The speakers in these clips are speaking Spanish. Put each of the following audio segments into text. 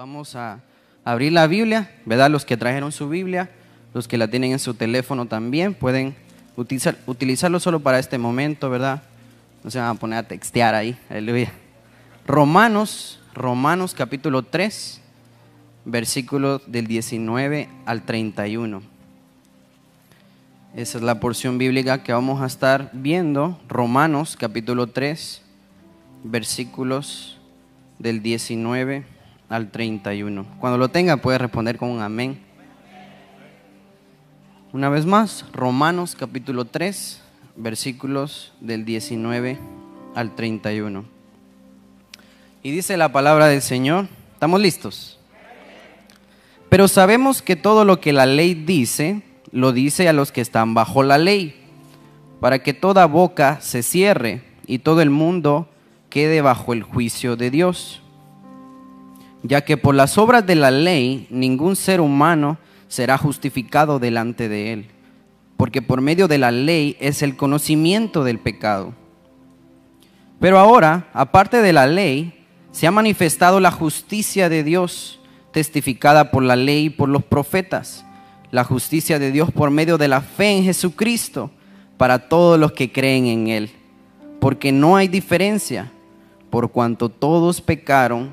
Vamos a abrir la Biblia, ¿verdad? Los que trajeron su Biblia, los que la tienen en su teléfono también, pueden utilizar, utilizarlo solo para este momento, ¿verdad? No se van a poner a textear ahí, aleluya. Romanos, Romanos capítulo 3, versículos del 19 al 31. Esa es la porción bíblica que vamos a estar viendo, Romanos capítulo 3, versículos del 19 al 31. Cuando lo tenga puede responder con un amén. Una vez más, Romanos capítulo 3, versículos del 19 al 31. Y dice la palabra del Señor, ¿estamos listos? Pero sabemos que todo lo que la ley dice, lo dice a los que están bajo la ley, para que toda boca se cierre y todo el mundo quede bajo el juicio de Dios. Ya que por las obras de la ley ningún ser humano será justificado delante de él, porque por medio de la ley es el conocimiento del pecado. Pero ahora, aparte de la ley, se ha manifestado la justicia de Dios, testificada por la ley y por los profetas, la justicia de Dios por medio de la fe en Jesucristo, para todos los que creen en Él, porque no hay diferencia por cuanto todos pecaron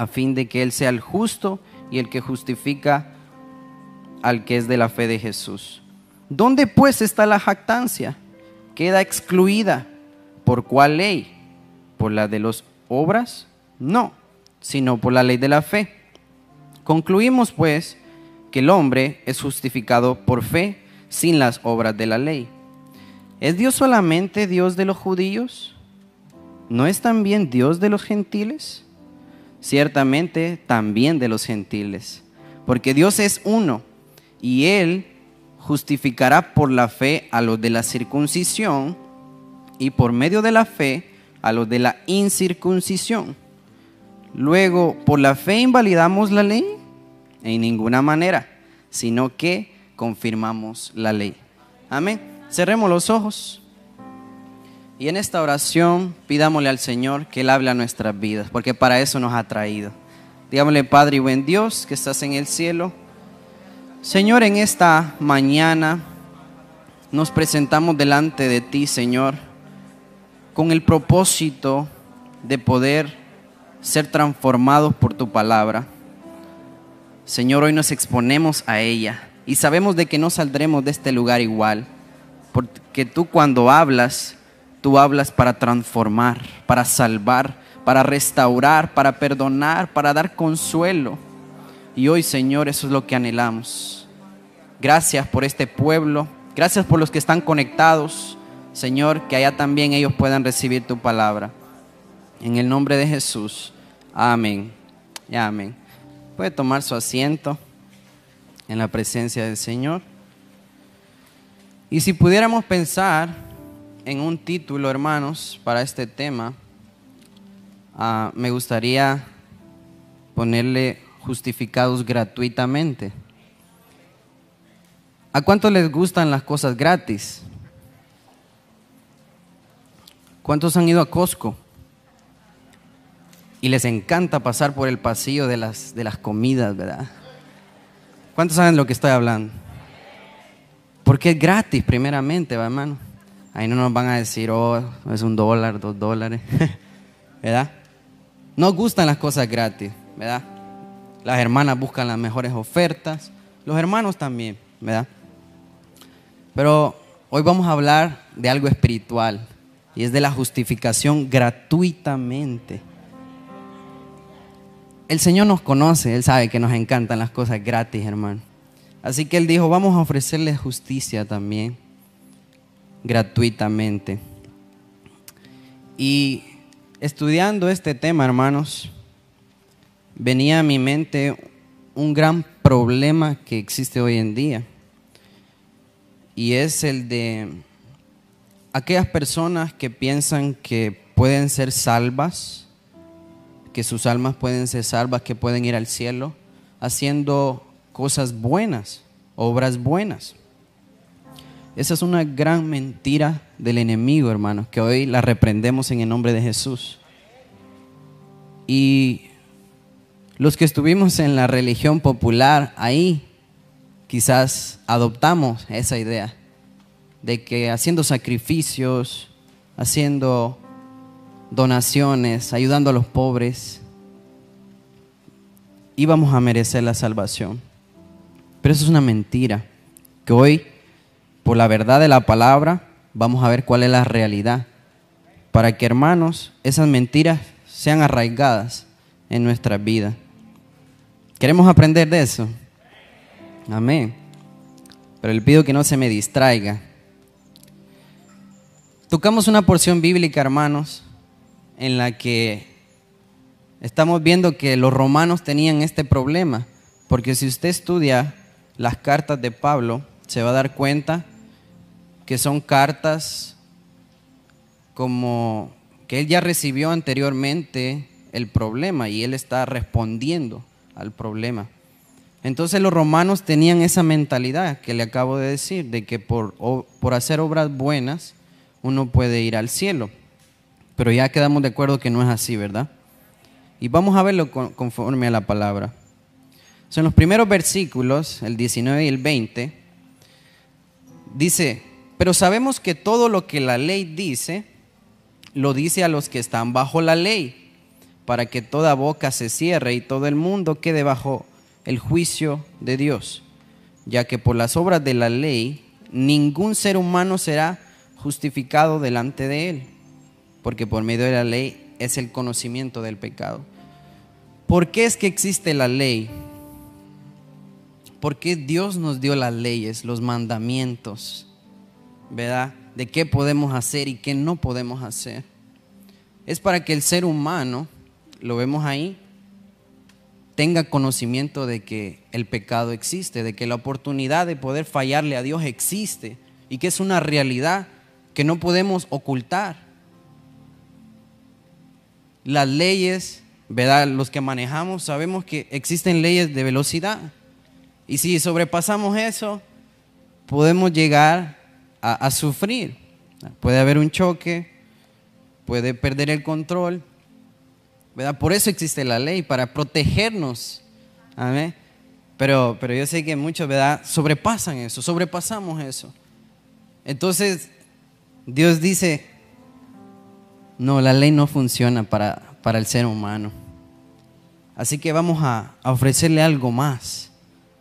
a fin de que Él sea el justo y el que justifica al que es de la fe de Jesús. ¿Dónde pues está la jactancia? Queda excluida. ¿Por cuál ley? ¿Por la de las obras? No, sino por la ley de la fe. Concluimos pues que el hombre es justificado por fe sin las obras de la ley. ¿Es Dios solamente Dios de los judíos? ¿No es también Dios de los gentiles? Ciertamente también de los gentiles, porque Dios es uno y Él justificará por la fe a los de la circuncisión y por medio de la fe a los de la incircuncisión. Luego, ¿por la fe invalidamos la ley? En ninguna manera, sino que confirmamos la ley. Amén. Cerremos los ojos y en esta oración pidámosle al Señor que Él hable a nuestras vidas, porque para eso nos ha traído. Digámosle, Padre y buen Dios, que estás en el cielo. Señor, en esta mañana nos presentamos delante de ti, Señor, con el propósito de poder ser transformados por tu palabra. Señor, hoy nos exponemos a ella y sabemos de que no saldremos de este lugar igual porque tú cuando hablas, tú hablas para transformar, para salvar, para restaurar, para perdonar, para dar consuelo. Y hoy, Señor, eso es lo que anhelamos. Gracias por este pueblo. Gracias por los que están conectados. Señor, que allá también ellos puedan recibir tu palabra. En el nombre de Jesús. Amén. Y amén. Puede tomar su asiento en la presencia del Señor. Y si pudiéramos pensar en un título, hermanos, para este tema, ah, me gustaría ponerle justificados gratuitamente. ¿A cuánto les gustan las cosas gratis? ¿Cuántos han ido a Costco? Y les encanta pasar por el pasillo de las, de las comidas, ¿verdad? ¿Cuántos saben lo que estoy hablando? Porque es gratis, primeramente, ¿va, hermano? Ahí no nos van a decir, oh, es un dólar, dos dólares, ¿verdad? Nos gustan las cosas gratis, ¿verdad? Las hermanas buscan las mejores ofertas, los hermanos también, ¿verdad? Pero hoy vamos a hablar de algo espiritual y es de la justificación gratuitamente. El Señor nos conoce, Él sabe que nos encantan las cosas gratis, hermano. Así que él dijo, vamos a ofrecerle justicia también, gratuitamente. Y estudiando este tema, hermanos, venía a mi mente un gran problema que existe hoy en día. Y es el de aquellas personas que piensan que pueden ser salvas, que sus almas pueden ser salvas, que pueden ir al cielo, haciendo cosas buenas, obras buenas. Esa es una gran mentira del enemigo, hermanos, que hoy la reprendemos en el nombre de Jesús. Y los que estuvimos en la religión popular, ahí quizás adoptamos esa idea de que haciendo sacrificios, haciendo donaciones, ayudando a los pobres, íbamos a merecer la salvación. Pero eso es una mentira, que hoy, por la verdad de la palabra, vamos a ver cuál es la realidad, para que hermanos, esas mentiras sean arraigadas en nuestra vida. ¿Queremos aprender de eso? Amén. Pero le pido que no se me distraiga. Tocamos una porción bíblica, hermanos, en la que estamos viendo que los romanos tenían este problema. Porque si usted estudia las cartas de Pablo, se va a dar cuenta que son cartas como que él ya recibió anteriormente el problema y él está respondiendo al problema. Entonces los romanos tenían esa mentalidad que le acabo de decir, de que por, por hacer obras buenas uno puede ir al cielo. Pero ya quedamos de acuerdo que no es así, ¿verdad? Y vamos a verlo conforme a la palabra. Son los primeros versículos, el 19 y el 20, dice, pero sabemos que todo lo que la ley dice, lo dice a los que están bajo la ley, para que toda boca se cierre y todo el mundo quede bajo el juicio de Dios, ya que por las obras de la ley ningún ser humano será justificado delante de Él, porque por medio de la ley es el conocimiento del pecado. ¿Por qué es que existe la ley? ¿Por qué Dios nos dio las leyes, los mandamientos? ¿Verdad? De qué podemos hacer y qué no podemos hacer. Es para que el ser humano, lo vemos ahí, tenga conocimiento de que el pecado existe, de que la oportunidad de poder fallarle a Dios existe y que es una realidad que no podemos ocultar. Las leyes, ¿verdad? Los que manejamos sabemos que existen leyes de velocidad. Y si sobrepasamos eso, podemos llegar a, sufrir. Puede haber un choque, puede perder el control. ¿verdad? Por eso existe la ley, para protegernos. Amén. Pero, pero yo sé que muchos ¿verdad? sobrepasan eso, sobrepasamos eso. Entonces, Dios dice, no, la ley no funciona para, para el ser humano. Así que vamos a, ofrecerle algo más,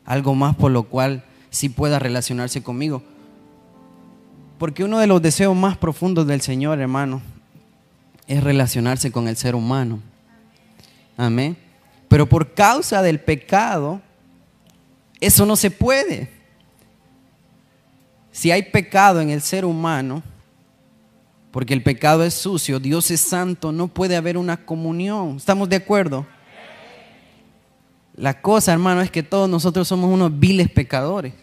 algo más por lo cual sí pueda relacionarse conmigo. Porque uno de los deseos más profundos del Señor, hermano, es relacionarse con el ser humano. Amén. Pero por causa del pecado, eso no se puede. Si hay pecado en el ser humano, porque el pecado es sucio, Dios es santo, no puede haber una comunión. ¿Estamos de acuerdo? La cosa, hermano, es que todos nosotros somos unos viles pecadores.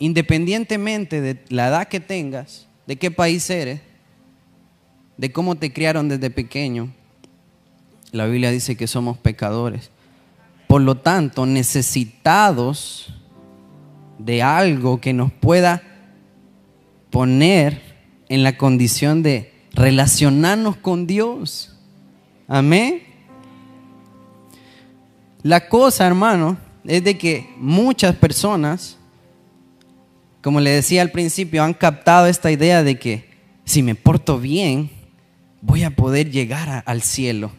Independientemente de la edad que tengas, de qué país eres, de cómo te criaron desde pequeño, la Biblia dice que somos pecadores. Por lo tanto, necesitados de algo que nos pueda poner en la condición de relacionarnos con Dios. Amén. La cosa, hermano, es de que muchas personas, como le decía al principio, han captado esta idea de que si me porto bien, voy a poder llegar al cielo.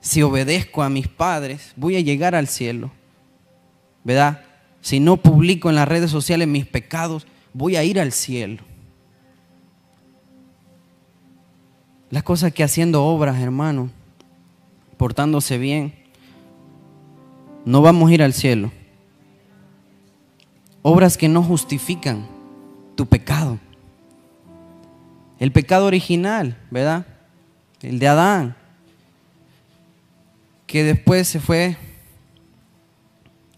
Si obedezco a mis padres, voy a llegar al cielo. ¿Verdad? Si no publico en las redes sociales mis pecados, voy a ir al cielo. Las cosas que haciendo obras, hermano, portándose bien, no vamos a ir al cielo. Obras que no justifican tu pecado. El pecado original, ¿verdad? El de Adán. que después se fue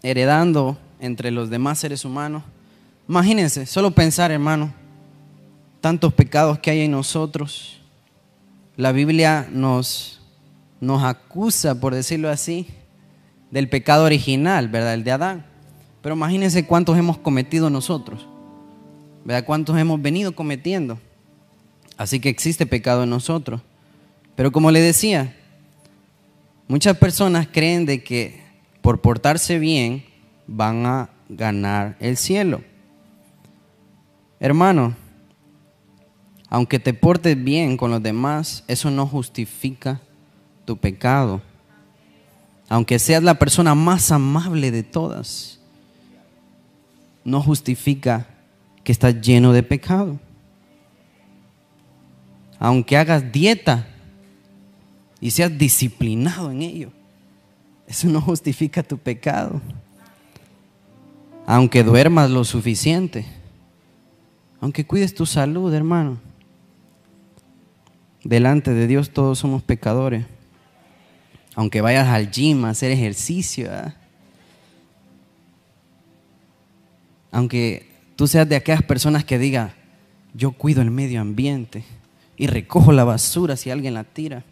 heredando entre los demás seres humanos. Imagínense, solo pensar, hermano, tantos pecados que hay en nosotros. La Biblia nos, nos acusa, por decirlo así, del pecado original, ¿verdad? El de Adán. Pero imagínense cuántos hemos cometido nosotros, ¿verdad? Cuántos hemos venido cometiendo. Así que existe pecado en nosotros. Pero como le decía, muchas personas creen de que por portarse bien van a ganar el cielo. Hermano, aunque te portes bien con los demás, eso no justifica tu pecado. Aunque seas la persona más amable de todas, no justifica que estás lleno de pecado. Aunque hagas dieta y seas disciplinado en ello, eso no justifica tu pecado. Aunque duermas lo suficiente, aunque cuides tu salud, hermano, delante de Dios todos somos pecadores. Aunque vayas al gym a hacer ejercicio, aunque tú seas de aquellas personas que diga, yo cuido el medio ambiente y recojo la basura si alguien la tira.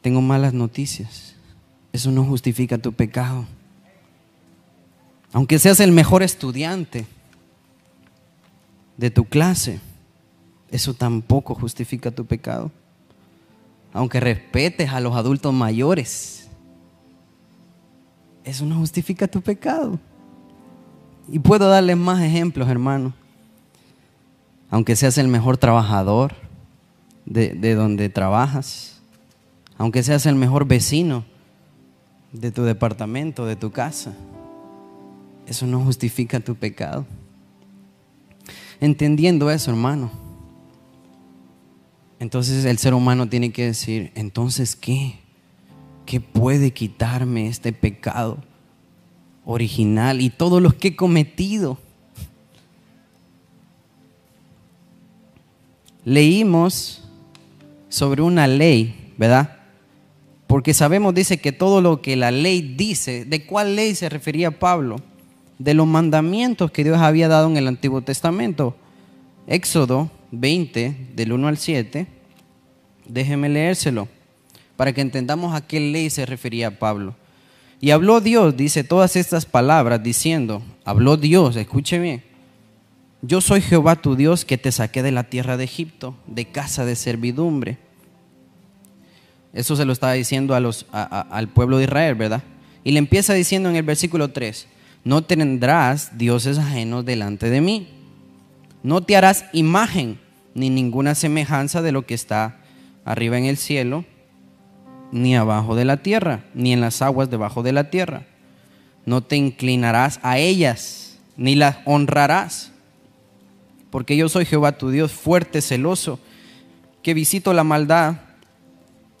Tengo malas noticias. Eso no justifica tu pecado. Aunque seas el mejor estudiante de tu clase, eso tampoco justifica tu pecado. Aunque respetes a los adultos mayores, eso no justifica tu pecado. Y puedo darles más ejemplos, hermano. Aunque seas el mejor trabajador de, de donde trabajas, aunque seas el mejor vecino de tu departamento, de tu casa, eso no justifica tu pecado. Entendiendo eso, hermano, entonces el ser humano tiene que decir, entonces ¿qué? ¿Qué puede quitarme este pecado original y todos los que he cometido? Leímos sobre una ley, ¿verdad? Porque sabemos, dice que todo lo que la ley dice, ¿de cuál ley se refería Pablo? De los mandamientos que Dios había dado en el Antiguo Testamento. Éxodo 20, del 1 al 7, déjeme leérselo, para que entendamos a qué ley se refería Pablo. Y habló Dios, dice todas estas palabras, diciendo, habló Dios, escuche bien, yo soy Jehová tu Dios que te saqué de la tierra de Egipto, de casa de servidumbre. Eso se lo estaba diciendo al pueblo de Israel, ¿verdad? Y le empieza diciendo en el versículo 3, no tendrás dioses ajenos delante de mí no te harás imagen ni ninguna semejanza de lo que está arriba en el cielo, ni abajo de la tierra, ni en las aguas debajo de la tierra. No te inclinarás a ellas, ni las honrarás, porque yo soy Jehová tu Dios, fuerte, celoso, que visito la maldad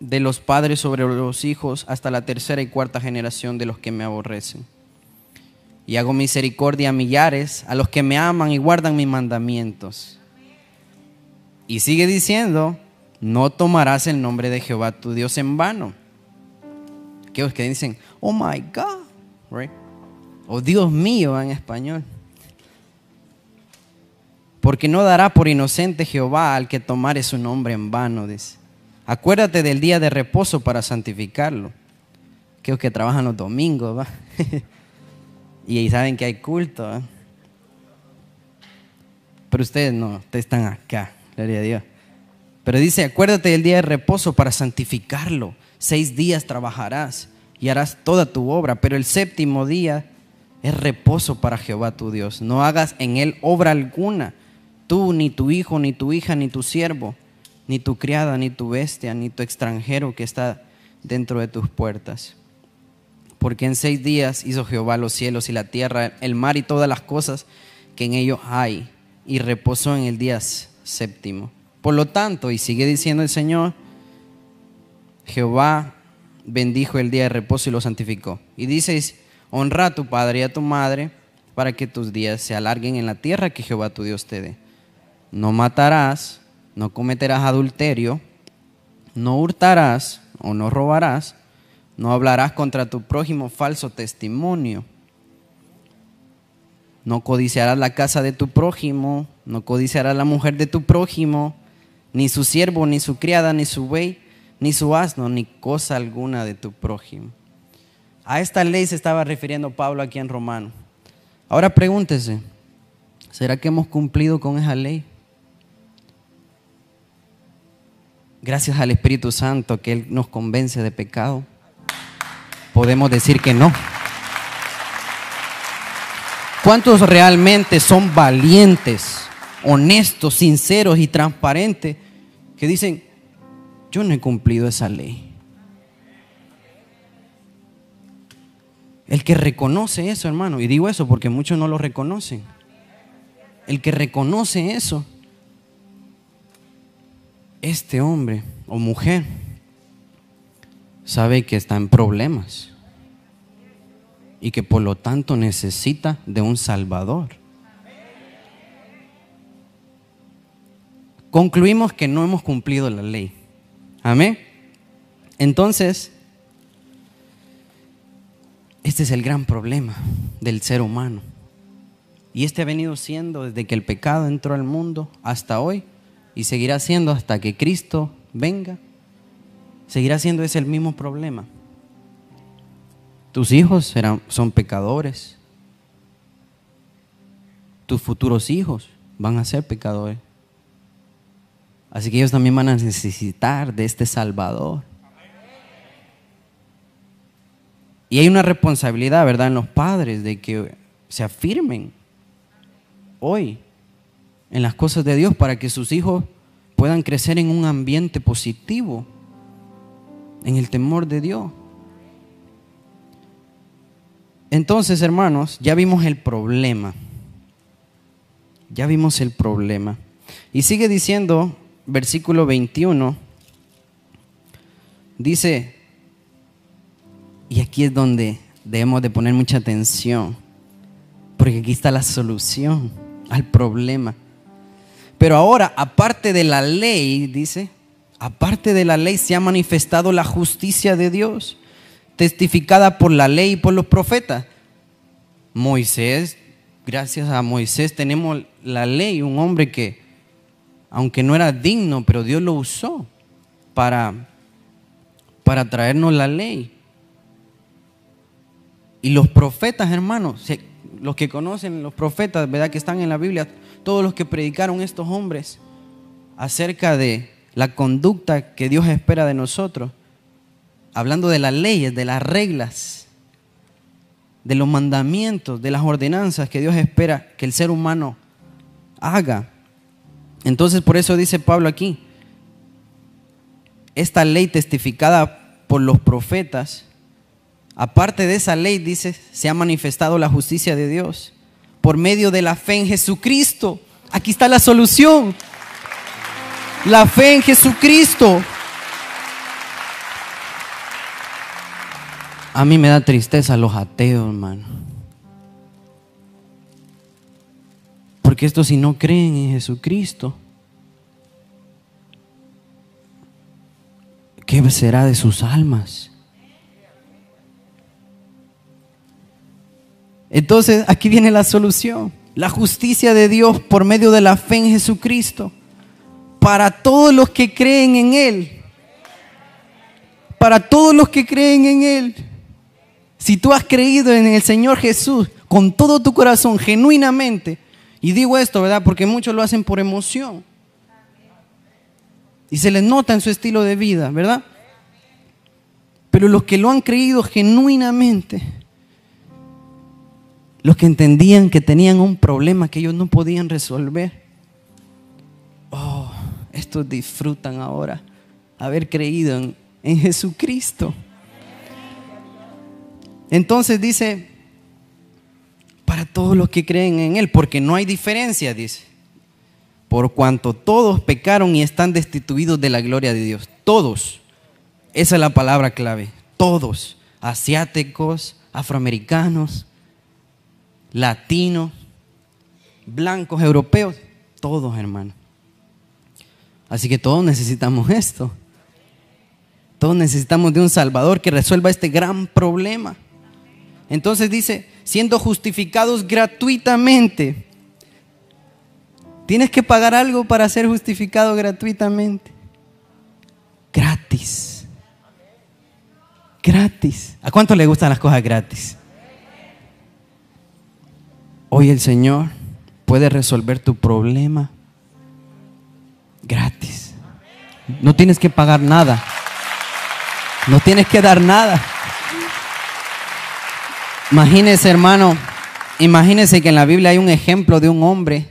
de los padres sobre los hijos hasta la tercera y cuarta generación de los que me aborrecen y hago misericordia a millares, a los que me aman y guardan mis mandamientos. Y sigue diciendo, no tomarás el nombre de Jehová tu Dios en vano. Aquellos que dicen, oh my God, right? o Dios mío en español. Porque no dará por inocente Jehová al que tomare su nombre en vano, dice. Acuérdate del día de reposo para santificarlo. Aquellos que trabajan los domingos, ¿va? y ahí saben que hay culto. Pero ustedes no, ustedes están acá, gloria a Dios. Pero dice, acuérdate del día de reposo para santificarlo. Seis días trabajarás y harás toda tu obra, pero el séptimo día es reposo para Jehová tu Dios. No hagas en él obra alguna, tú, ni tu hijo, ni tu hija, ni tu siervo, ni tu criada, ni tu bestia, ni tu extranjero que está dentro de tus puertas porque en seis días hizo Jehová los cielos y la tierra, el mar y todas las cosas que en ellos hay, y reposó en el día séptimo. Por lo tanto, y sigue diciendo el Señor, Jehová bendijo el día de reposo y lo santificó. Y dice, honra a tu padre y a tu madre para que tus días se alarguen en la tierra que Jehová tu Dios te dé. No matarás, no cometerás adulterio, no hurtarás, o no robarás, no hablarás contra tu prójimo falso testimonio, no codiciarás la casa de tu prójimo, no codiciarás la mujer de tu prójimo, ni su siervo, ni su criada, ni su buey, ni su asno, ni cosa alguna de tu prójimo. A esta ley se estaba refiriendo Pablo aquí en Romano. Ahora pregúntese, ¿será que hemos cumplido con esa ley? Gracias al Espíritu Santo que Él nos convence de pecado, podemos decir que no. ¿Cuántos realmente son valientes, honestos, sinceros y transparentes que dicen, yo no he cumplido esa ley? El que reconoce eso, hermano, y digo eso porque muchos no lo reconocen. El que reconoce eso, este hombre o mujer sabe que está en problemas y que por lo tanto necesita de un Salvador. Concluimos que no hemos cumplido la ley. Amén. Entonces, este es el gran problema del ser humano. Y este ha venido siendo desde que el pecado entró al mundo hasta hoy y seguirá siendo hasta que Cristo venga. Seguirá siendo ese el mismo problema. Tus hijos serán, son pecadores. Tus futuros hijos van a ser pecadores. Así que ellos también van a necesitar de este Salvador. Y hay una responsabilidad, ¿verdad?, en los padres de que se afirmen hoy en las cosas de Dios para que sus hijos puedan crecer en un ambiente positivo, en el temor de Dios. Entonces, hermanos, ya vimos el problema. Ya vimos el problema. Y sigue diciendo, versículo 21, dice, y aquí es donde debemos de poner mucha atención, porque aquí está la solución al problema. Pero ahora, aparte de la ley, dice, aparte de la ley se ha manifestado la justicia de Dios testificada por la ley y por los profetas. Moisés, gracias a Moisés tenemos la ley, un hombre que, aunque no era digno, pero Dios lo usó para, para traernos la ley. Y los profetas, hermanos, los que conocen los profetas, ¿verdad? Que están en la Biblia, todos los que predicaron estos hombres acerca de la conducta que Dios espera de nosotros, hablando de las leyes, de las reglas, de los mandamientos, de las ordenanzas que Dios espera que el ser humano haga. Entonces por eso dice Pablo aquí, esta ley testificada por los profetas, aparte de esa ley, dice, se ha manifestado la justicia de Dios por medio de la fe en Jesucristo. Aquí está la solución. La fe en Jesucristo. A mí me da tristeza los ateos, hermano. Porque estos si no creen en Jesucristo, ¿qué será de sus almas? Entonces, aquí viene la solución. La justicia de Dios por medio de la fe en Jesucristo. Para todos los que creen en Él. Para todos los que creen en Él. Si tú has creído en el Señor Jesús con todo tu corazón, genuinamente, y digo esto, ¿verdad? Porque muchos lo hacen por emoción. Y se les nota en su estilo de vida, ¿verdad? Pero los que lo han creído genuinamente, los que entendían que tenían un problema que ellos no podían resolver, oh, estos disfrutan ahora haber creído en, en Jesucristo. Entonces dice, para todos los que creen en Él, porque no hay diferencia, dice. Por cuanto todos pecaron y están destituidos de la gloria de Dios. Todos. Esa es la palabra clave. Todos. Asiáticos, afroamericanos, latinos, blancos, europeos. Todos, hermano. Así que todos necesitamos esto. Todos necesitamos de un Salvador que resuelva este gran problema. Entonces dice, siendo justificados gratuitamente. Tienes que pagar algo para ser justificado gratuitamente. Gratis. Gratis. ¿A cuánto le gustan las cosas gratis? Hoy el Señor puede resolver tu problema gratis. No tienes que pagar nada. No tienes que dar nada. Imagínese, hermano, imagínese que en la Biblia hay un ejemplo de un hombre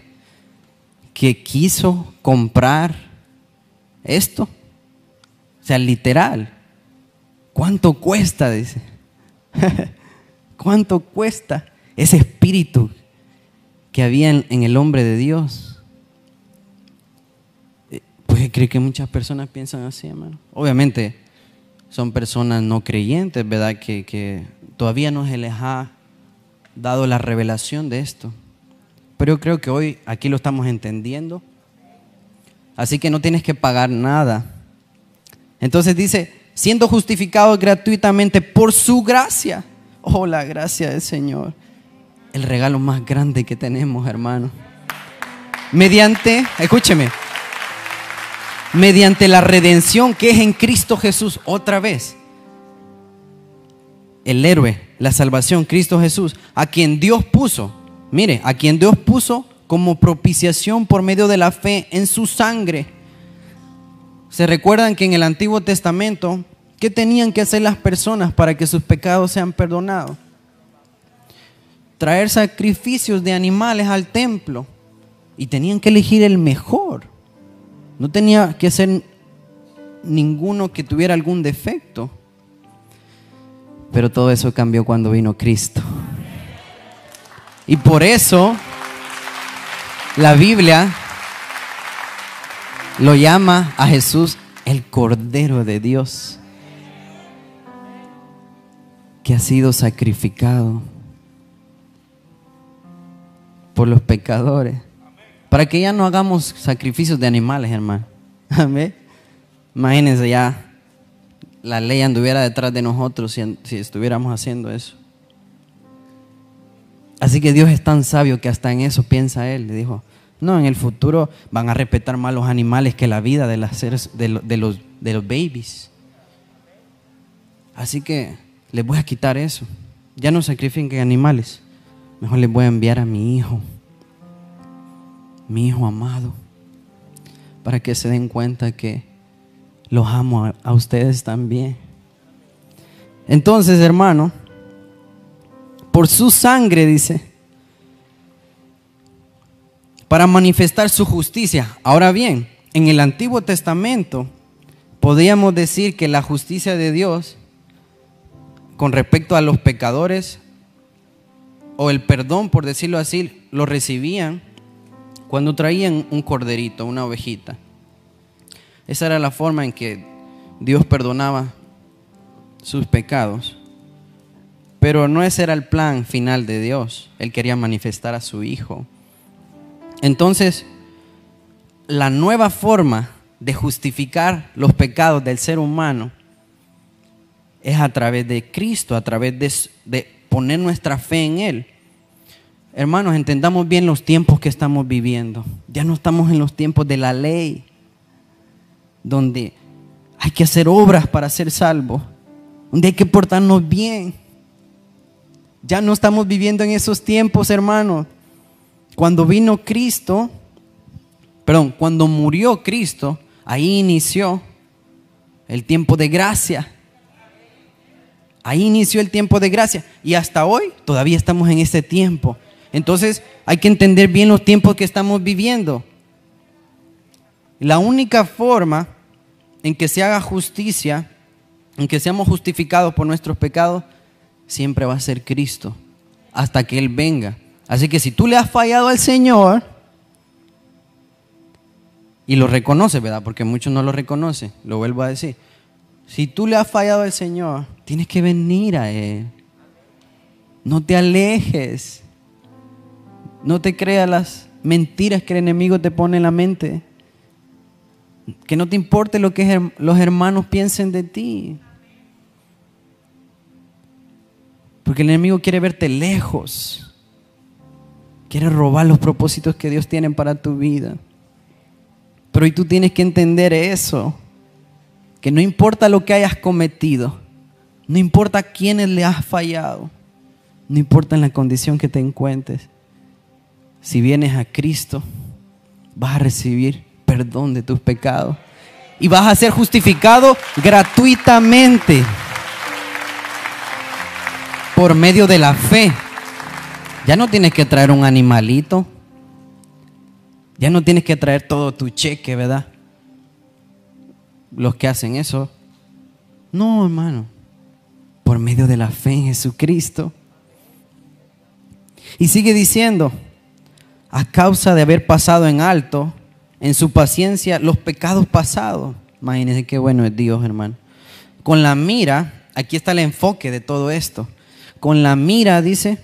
que quiso comprar esto. O sea, literal. ¿Cuánto cuesta? Dice. ¿Cuánto cuesta ese espíritu que había en, el hombre de Dios? Eh, pues creo que muchas personas piensan así, hermano. Obviamente son personas no creyentes, ¿verdad? Que, que todavía no se les ha dado la revelación de esto. Pero yo creo que hoy aquí lo estamos entendiendo. Así que no tienes que pagar nada. Entonces dice, siendo justificado gratuitamente por su gracia. Oh, la gracia del Señor. El regalo más grande que tenemos, hermano. Mediante, escúcheme, mediante la redención que es en Cristo Jesús otra vez el héroe, la salvación, Cristo Jesús, a quien Dios puso, mire, a quien Dios puso como propiciación por medio de la fe en su sangre. Se recuerdan que en el Antiguo Testamento, ¿qué tenían que hacer las personas para que sus pecados sean perdonados? Traer sacrificios de animales al templo y tenían que elegir el mejor. No tenía que ser ninguno que tuviera algún defecto. Pero todo eso cambió cuando vino Cristo. Y por eso la Biblia lo llama a Jesús el Cordero de Dios, que ha sido sacrificado por los pecadores, para que ya no hagamos sacrificios de animales, hermano. Amén. Imagínense ya la ley anduviera detrás de nosotros si, estuviéramos haciendo eso. Así que Dios es tan sabio que hasta en eso piensa Él. Le dijo, no, en el futuro van a respetar más los animales que la vida de, las de, los, de los babies. Así que les voy a quitar eso. Ya no sacrifiquen animales. Mejor les voy a enviar a mi hijo, mi hijo amado, para que se den cuenta que los amo a, ustedes también. Entonces, hermano, por su sangre, dice, para manifestar su justicia. Ahora bien, en el Antiguo Testamento podríamos decir que la justicia de Dios con respecto a los pecadores o el perdón, por decirlo así, lo recibían cuando traían un corderito, una ovejita. Esa era la forma en que Dios perdonaba sus pecados. Pero no ese era el plan final de Dios. Él quería manifestar a su Hijo. Entonces, la nueva forma de justificar los pecados del ser humano es a través de Cristo, a través de, de, poner nuestra fe en Él. Hermanos, entendamos bien los tiempos que estamos viviendo. Ya no estamos en los tiempos de la ley donde hay que hacer obras para ser salvo, donde hay que portarnos bien. Ya no estamos viviendo en esos tiempos, hermanos. Cuando vino Cristo, perdón, cuando murió Cristo, ahí inició el tiempo de gracia. Ahí inició el tiempo de gracia. Y hasta hoy todavía estamos en ese tiempo. Entonces hay que entender bien los tiempos que estamos viviendo. La única forma en que se haga justicia, en que seamos justificados por nuestros pecados, siempre va a ser Cristo, hasta que Él venga. Así que si tú le has fallado al Señor, y lo reconoce, ¿verdad? Porque muchos no lo reconocen, lo vuelvo a decir. Si tú le has fallado al Señor, tienes que venir a Él. No te alejes. No te creas las mentiras que el enemigo te pone en la mente. Que no te importe lo que los hermanos piensen de ti. Porque el enemigo quiere verte lejos. Quiere robar los propósitos que Dios tiene para tu vida. Pero hoy tú tienes que entender eso. Que no importa lo que hayas cometido. No importa a quiénes le has fallado. No importa en la condición que te encuentres. Si vienes a Cristo, vas a recibir perdón de tus pecados. Y vas a ser justificado gratuitamente por medio de la fe. Ya no tienes que traer un animalito. Ya no tienes que traer todo tu cheque, ¿verdad? Los que hacen eso. No, hermano. Por medio de la fe en Jesucristo. Y sigue diciendo, a causa de haber pasado en alto, en su paciencia, los pecados pasados. Imagínense qué bueno es Dios, hermano. Con la mira, aquí está el enfoque de todo esto. Con la mira, dice,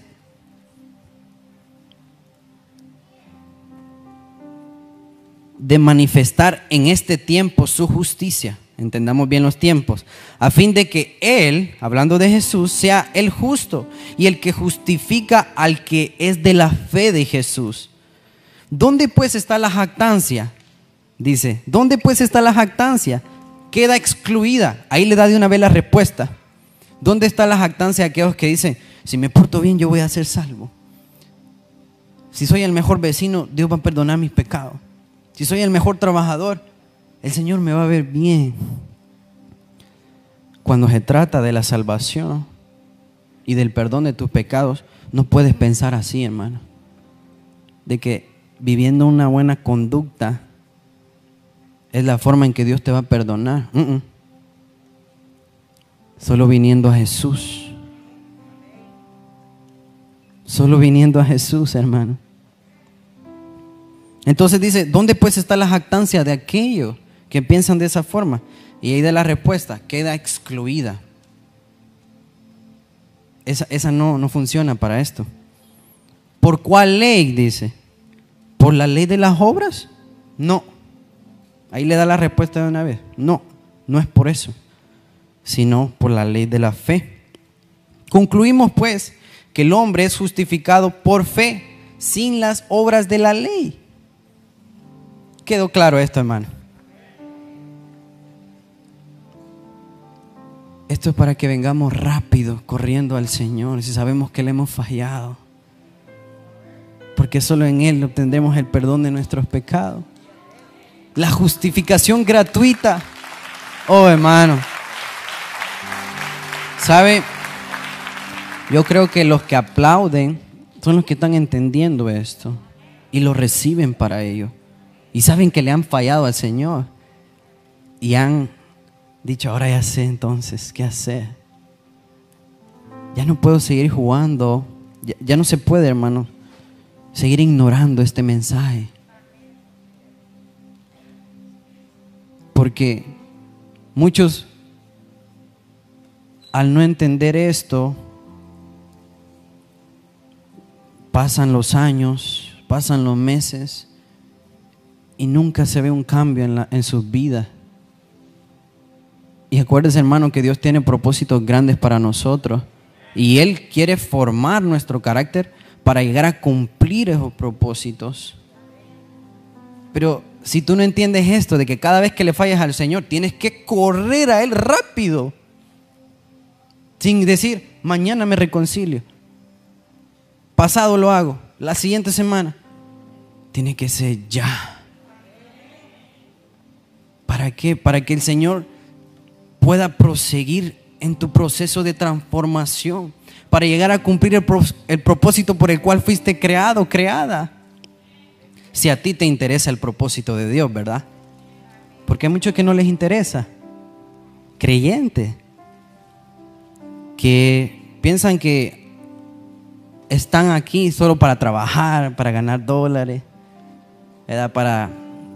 de manifestar en este tiempo su justicia. Entendamos bien los tiempos. A fin de que Él, hablando de Jesús, sea el justo y el que justifica al que es de la fe de Jesús. ¿Dónde pues está la jactancia? Dice, ¿dónde pues está la jactancia? Queda excluida. Ahí le da de una vez la respuesta. ¿Dónde está la jactancia de aquellos que dicen, si me porto bien yo voy a ser salvo? Si soy el mejor vecino, Dios va a perdonar mis pecados. Si soy el mejor trabajador, el Señor me va a ver bien. Cuando se trata de la salvación y del perdón de tus pecados, no puedes pensar así, hermano. De que viviendo una buena conducta es la forma en que Dios te va a perdonar. Solo viniendo a Jesús. Solo viniendo a Jesús, hermano. Entonces dice, ¿dónde pues está la jactancia de aquellos que piensan de esa forma? Y ahí da la respuesta, queda excluida. Esa, esa no, no funciona para esto. ¿Por cuál ley? Dice. ¿Por la ley de las obras? No. Ahí le da la respuesta de una vez. No, no es por eso, sino por la ley de la fe. Concluimos pues que el hombre es justificado por fe, sin las obras de la ley. ¿Quedó claro esto, hermano? Esto es para que vengamos rápido, corriendo al Señor, si sabemos que le hemos fallado porque solo en Él obtendremos el perdón de nuestros pecados. La justificación gratuita. Oh, hermano. ¿Sabe? Yo creo que los que aplauden son los que están entendiendo esto y lo reciben para ello. Y saben que le han fallado al Señor. Y han dicho, ahora ya sé entonces qué hacer. Ya no puedo seguir jugando. Ya, ya no se puede, hermano seguir ignorando este mensaje. Porque muchos, al no entender esto, pasan los años, pasan los meses y nunca se ve un cambio en, en sus vidas. Y acuérdense, hermano, que Dios tiene propósitos grandes para nosotros y Él quiere formar nuestro carácter para llegar a cumplir esos propósitos. Pero si tú no entiendes esto de que cada vez que le fallas al Señor tienes que correr a Él rápido, sin decir, mañana me reconcilio, pasado lo hago, la siguiente semana, tiene que ser ya. ¿Para qué? Para que el Señor pueda proseguir en tu proceso de transformación para llegar a cumplir el, propósito por el cual fuiste creado, creada. Si a ti te interesa el propósito de Dios, ¿verdad? Porque hay muchos que no les interesa. Creyentes. Que piensan que están aquí solo para trabajar, para ganar dólares, para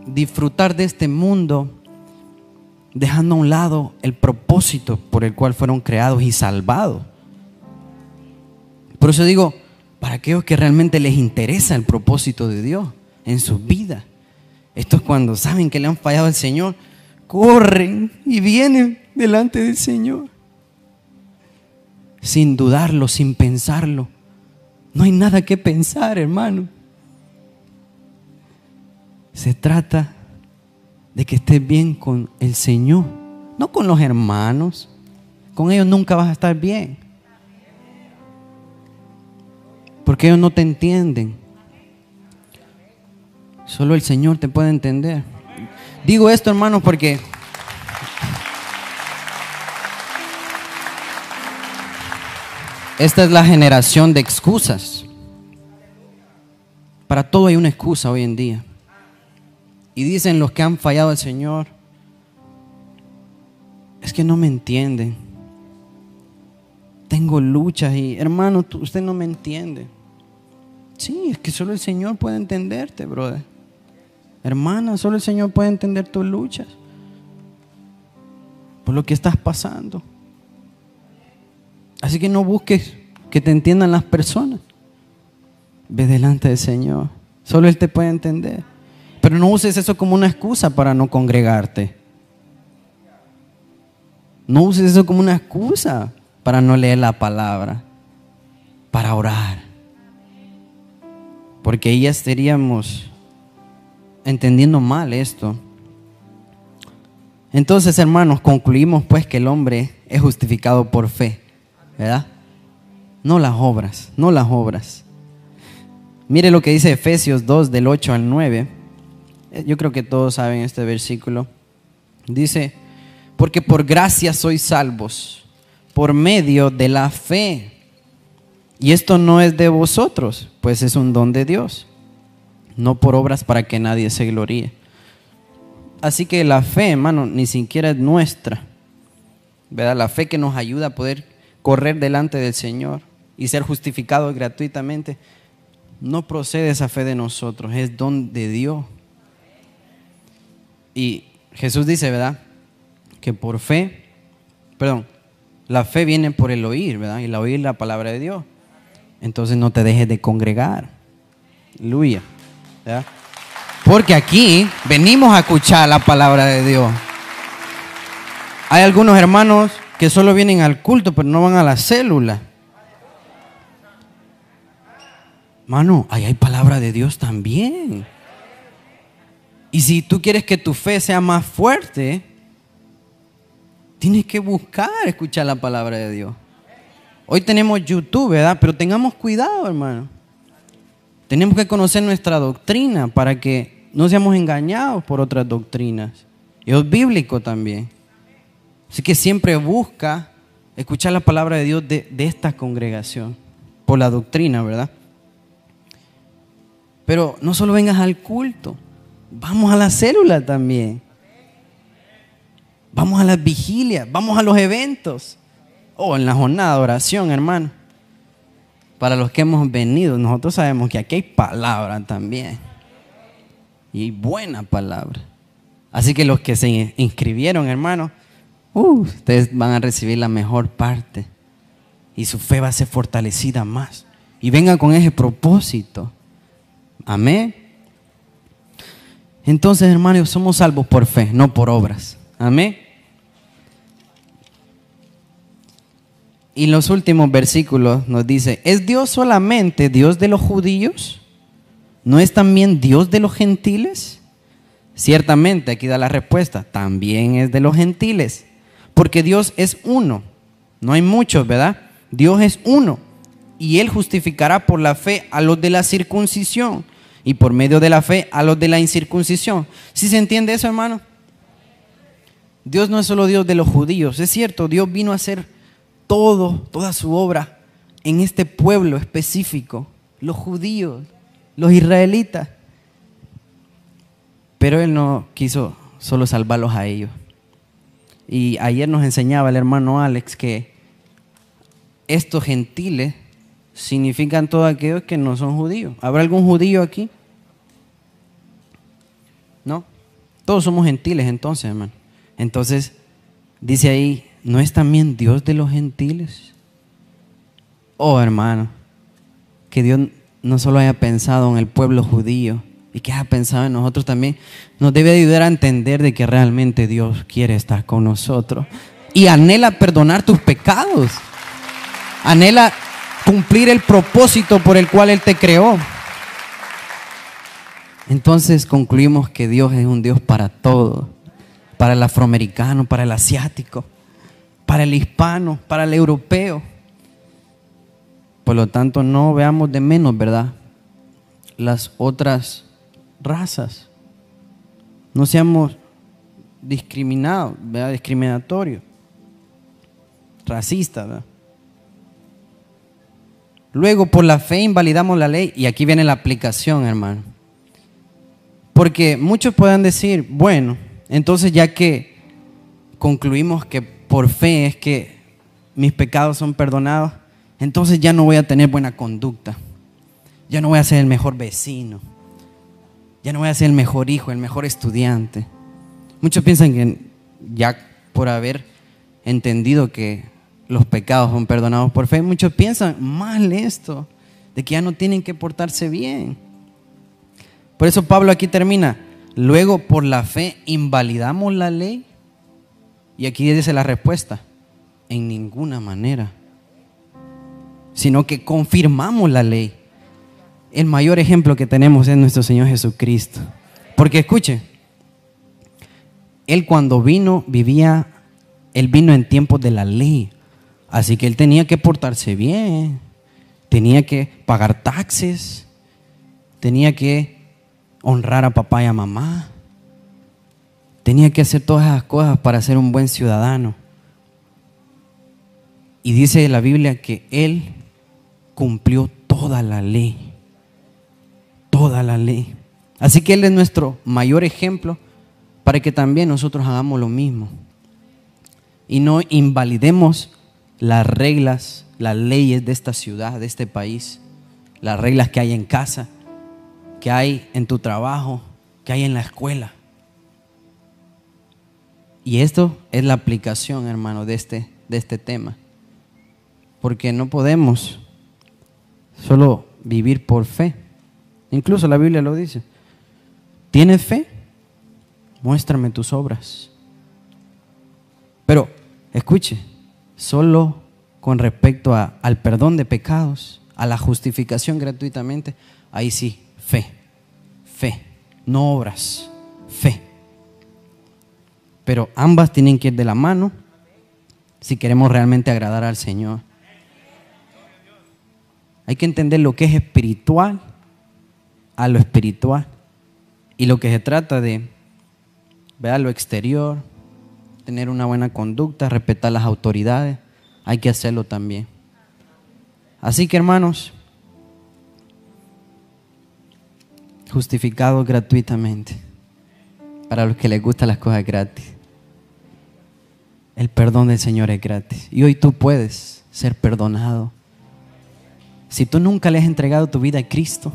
disfrutar de este mundo, dejando a un lado el propósito por el cual fueron creados y salvados. Por eso digo, para aquellos que realmente les interesa el propósito de Dios en su vida, Esto es cuando saben que le han fallado al Señor, corren y vienen delante del Señor. Sin dudarlo, sin pensarlo. No hay nada que pensar, hermano. Se trata de que estés bien con el Señor, no con los hermanos. Con ellos nunca vas a estar bien. Porque ellos no te entienden. Solo el Señor te puede entender. Digo esto, hermanos, porque esta es la generación de excusas. Para todo hay una excusa hoy en día. Y dicen los que han fallado al Señor, es que no me entienden. Tengo luchas y hermano, usted no me entiende. Sí, es que solo el Señor puede entenderte, brother. Hermana, solo el Señor puede entender tus luchas. Por lo que estás pasando. Así que no busques que te entiendan las personas. Ve delante del Señor. Solo Él te puede entender. Pero no uses eso como una excusa para no congregarte. No uses eso como una excusa para no leer la palabra, para orar. Porque ahí estaríamos entendiendo mal esto. Entonces, hermanos, concluimos pues que el hombre es justificado por fe, ¿verdad? No las obras, no las obras. Mire lo que dice Efesios 2 del 8 al 9. Eh, yo creo que todos saben este versículo. Dice, porque por gracia sois salvos, por medio de la fe. Y esto no es de vosotros, pues es un don de Dios, no por obras para que nadie se gloríe. Así que la fe, hermano, ni siquiera es nuestra. ¿Verdad? La fe que nos ayuda a poder correr delante del Señor y ser justificados gratuitamente, no procede esa fe de nosotros, es don de Dios. Y Jesús dice, ¿verdad? Que por fe, perdón, la fe viene por el oír, ¿verdad? Y la oír la palabra de Dios. Entonces no te dejes de congregar. Aleluya. Porque aquí venimos a escuchar la palabra de Dios. Hay algunos hermanos que solo vienen al culto, pero no van a la célula. Mano, ahí hay palabra de Dios también. Y si tú quieres que tu fe sea más fuerte, tienes que buscar escuchar la palabra de Dios. Hoy tenemos YouTube, ¿verdad? Pero tengamos cuidado, hermano. Tenemos que conocer nuestra doctrina para que no seamos engañados por otras doctrinas. Y es bíblico también. Así que siempre busca escuchar la palabra de Dios de, esta congregación, por la doctrina, ¿verdad? Pero no solo vengas al culto. Vamos a la célula también. Vamos a las vigilias, vamos a los eventos. O en la jornada de oración, hermano. Para los que hemos venido, nosotros sabemos que aquí hay palabra también. Y buena palabra. Así que los que se inscribieron, hermano, uh, ustedes van a recibir la mejor parte. Y su fe va a ser fortalecida más. Y vengan con ese propósito. Amén. Entonces, hermanos, somos salvos por fe, no por obras. Amén. Y los últimos versículos nos dice, ¿es Dios solamente Dios de los judíos? ¿No es también Dios de los gentiles? Ciertamente, aquí da la respuesta, también es de los gentiles, porque Dios es uno, no hay muchos, ¿verdad? Dios es uno, y Él justificará por la fe a los de la circuncisión y por medio de la fe a los de la incircuncisión. ¿Sí se entiende eso, hermano? Dios no es solo Dios de los judíos, es cierto, Dios vino a hacer todo, toda su obra en este pueblo específico, los judíos, los israelitas. Pero Él no quiso solo salvarlos a ellos. Y ayer nos enseñaba el hermano Alex que estos gentiles significan todos aquellos que no son judíos. ¿Habrá algún judío aquí? ¿No? Todos somos gentiles entonces, hermano. Entonces, dice ahí, ¿no es también Dios de los gentiles? Oh, hermano, que Dios no solo haya pensado en el pueblo judío, y que haya pensado en nosotros también, nos debe ayudar a entender de que realmente Dios quiere estar con nosotros y anhela perdonar tus pecados. Anhela cumplir el propósito por el cual Él te creó. Entonces concluimos que Dios es un Dios para todo, para el afroamericano, para el asiático, para el hispano, para el europeo. Por lo tanto, no veamos de menos, ¿verdad? Las otras razas. No seamos discriminados, ¿verdad? Discriminatorios, racistas, ¿verdad? Luego, por la fe invalidamos la ley. Y aquí viene la aplicación, hermano. Porque muchos puedan decir, bueno, entonces ya que concluimos que por fe es que mis pecados son perdonados, entonces ya no voy a tener buena conducta. Ya no voy a ser el mejor vecino. Ya no voy a ser el mejor hijo, el mejor estudiante. Muchos piensan que ya por haber entendido que los pecados son perdonados por fe. Muchos piensan mal esto, de que ya no tienen que portarse bien. Por eso Pablo aquí termina, luego por la fe invalidamos la ley. Y aquí dice la respuesta, en ninguna manera, sino que confirmamos la ley. El mayor ejemplo que tenemos es nuestro Señor Jesucristo. Porque escuche, Él cuando vino vivía, Él vino en tiempos de la ley. Así que él tenía que portarse bien, tenía que pagar taxes, tenía que honrar a papá y a mamá, tenía que hacer todas esas cosas para ser un buen ciudadano. Y dice la Biblia que él cumplió toda la ley, toda la ley. Así que él es nuestro mayor ejemplo para que también nosotros hagamos lo mismo y no invalidemos las reglas, las leyes de esta ciudad, de este país, las reglas que hay en casa, que hay en tu trabajo, que hay en la escuela. Y esto es la aplicación, hermano, de este, de este tema. Porque no podemos solo vivir por fe. Incluso la Biblia lo dice. ¿Tienes fe? Muéstrame tus obras. Pero, escuche, solo con respecto al perdón de pecados, a la justificación gratuitamente, ahí sí, fe, fe, no obras, fe. Pero ambas tienen que ir de la mano si queremos realmente agradar al Señor. Hay que entender lo que es espiritual a lo espiritual. Y lo que se trata de ver lo exterior, tener una buena conducta, respetar las autoridades, hay que hacerlo también. Así que hermanos, justificados gratuitamente para los que les gustan las cosas gratis. El perdón del Señor es gratis. Y hoy tú puedes ser perdonado. Si tú nunca le has entregado tu vida a Cristo,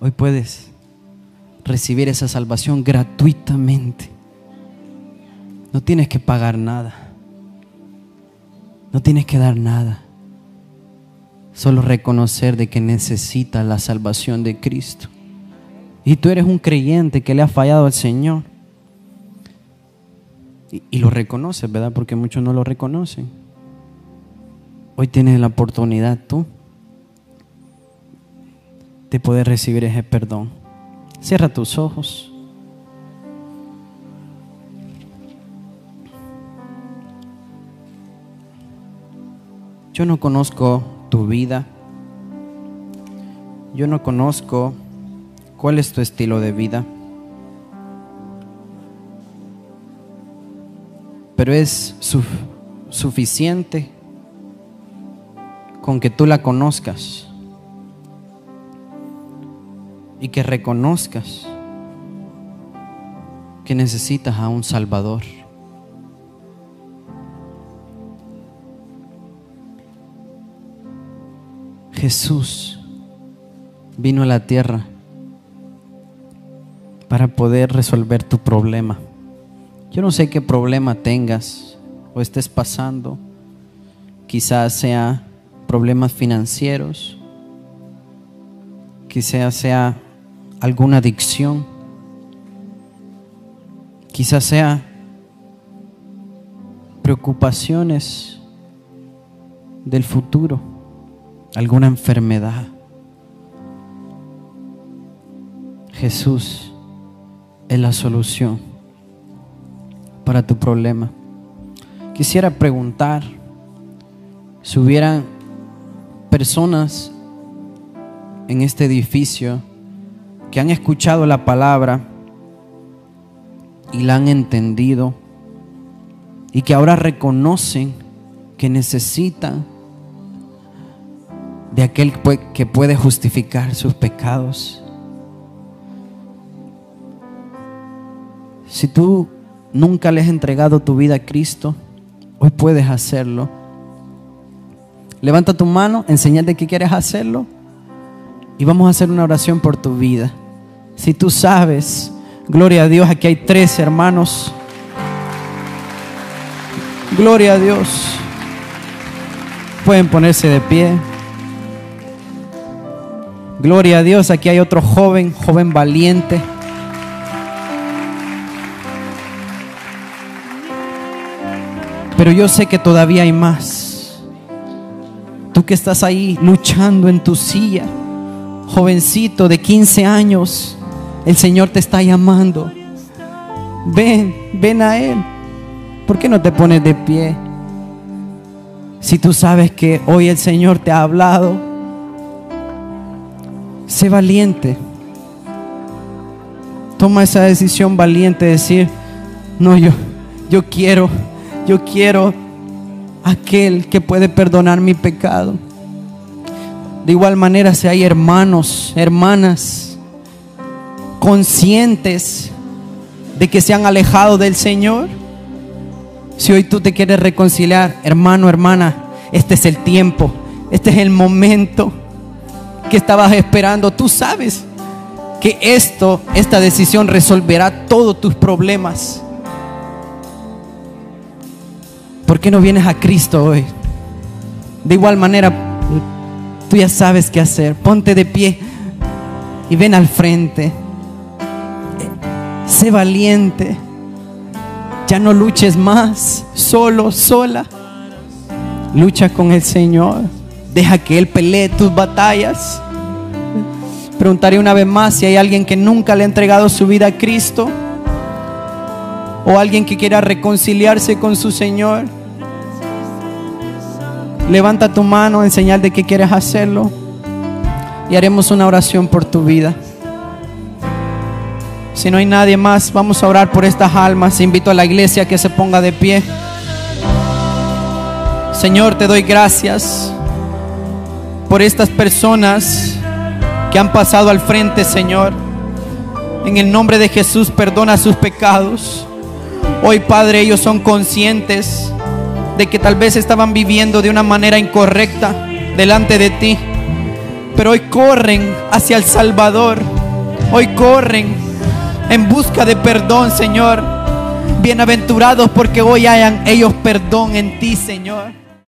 hoy puedes recibir esa salvación gratuitamente. No tienes que pagar nada. No tienes que dar nada. Solo reconocer de que necesitas la salvación de Cristo. Y tú eres un creyente que le ha fallado al Señor. Y, lo reconoces, ¿verdad? Porque muchos no lo reconocen. Hoy tienes la oportunidad tú de poder recibir ese perdón. Cierra tus ojos. Yo no conozco tu vida. Yo no conozco cuál es tu estilo de vida. Pero es suficiente con que tú la conozcas y que reconozcas que necesitas a un Salvador. Jesús vino a la tierra para poder resolver tu problema. Yo no sé qué problema tengas o estés pasando. Quizás sea problemas financieros, quizás sea alguna adicción. Quizás sea preocupaciones del futuro, alguna enfermedad. Jesús es la solución para tu problema. Quisiera preguntar si hubieran personas en este edificio que han escuchado la palabra y la han entendido y que ahora reconocen que necesitan de aquel que puede justificar sus pecados. Si tú nunca le has entregado tu vida a Cristo, hoy puedes hacerlo. Levanta tu mano, enseñate que quieres hacerlo y vamos a hacer una oración por tu vida. Si tú sabes, gloria a Dios, aquí hay tres hermanos. Gloria a Dios. Pueden ponerse de pie. Gloria a Dios, aquí hay otro joven, joven valiente. Pero yo sé que todavía hay más. Tú que estás ahí luchando en tu silla, jovencito de 15 años, el Señor te está llamando. Ven, ven a Él. ¿Por qué no te pones de pie? Si tú sabes que hoy el Señor te ha hablado, sé valiente. Toma esa decisión valiente de decir, no, yo, yo quiero, yo quiero aquel que puede perdonar mi pecado. De igual manera, si hay hermanos, hermanas, conscientes de que se han alejado del Señor, si hoy tú te quieres reconciliar, hermano, hermana, este es el tiempo, este es el momento que estabas esperando. Tú sabes que esto, esta decisión resolverá todos tus problemas. ¿Por qué no vienes a Cristo hoy? De igual manera, tú ya sabes qué hacer. Ponte de pie y ven al frente. Sé valiente. Ya no luches más solo, sola. Lucha con el Señor. Deja que Él pelee tus batallas. Preguntaré una vez más si hay alguien que nunca le ha entregado su vida a Cristo. O alguien que quiera reconciliarse con su Señor. Levanta tu mano en señal de que quieres hacerlo. Y haremos una oración por tu vida. Si no hay nadie más, vamos a orar por estas almas. Invito a la iglesia a que se ponga de pie. Señor, te doy gracias por estas personas que han pasado al frente, Señor. En el nombre de Jesús, perdona sus pecados. Hoy, Padre, ellos son conscientes de que tal vez estaban viviendo de una manera incorrecta delante de ti. Pero hoy corren hacia el Salvador. Hoy corren en busca de perdón, Señor. Bienaventurados porque hoy hayan ellos perdón en ti, Señor.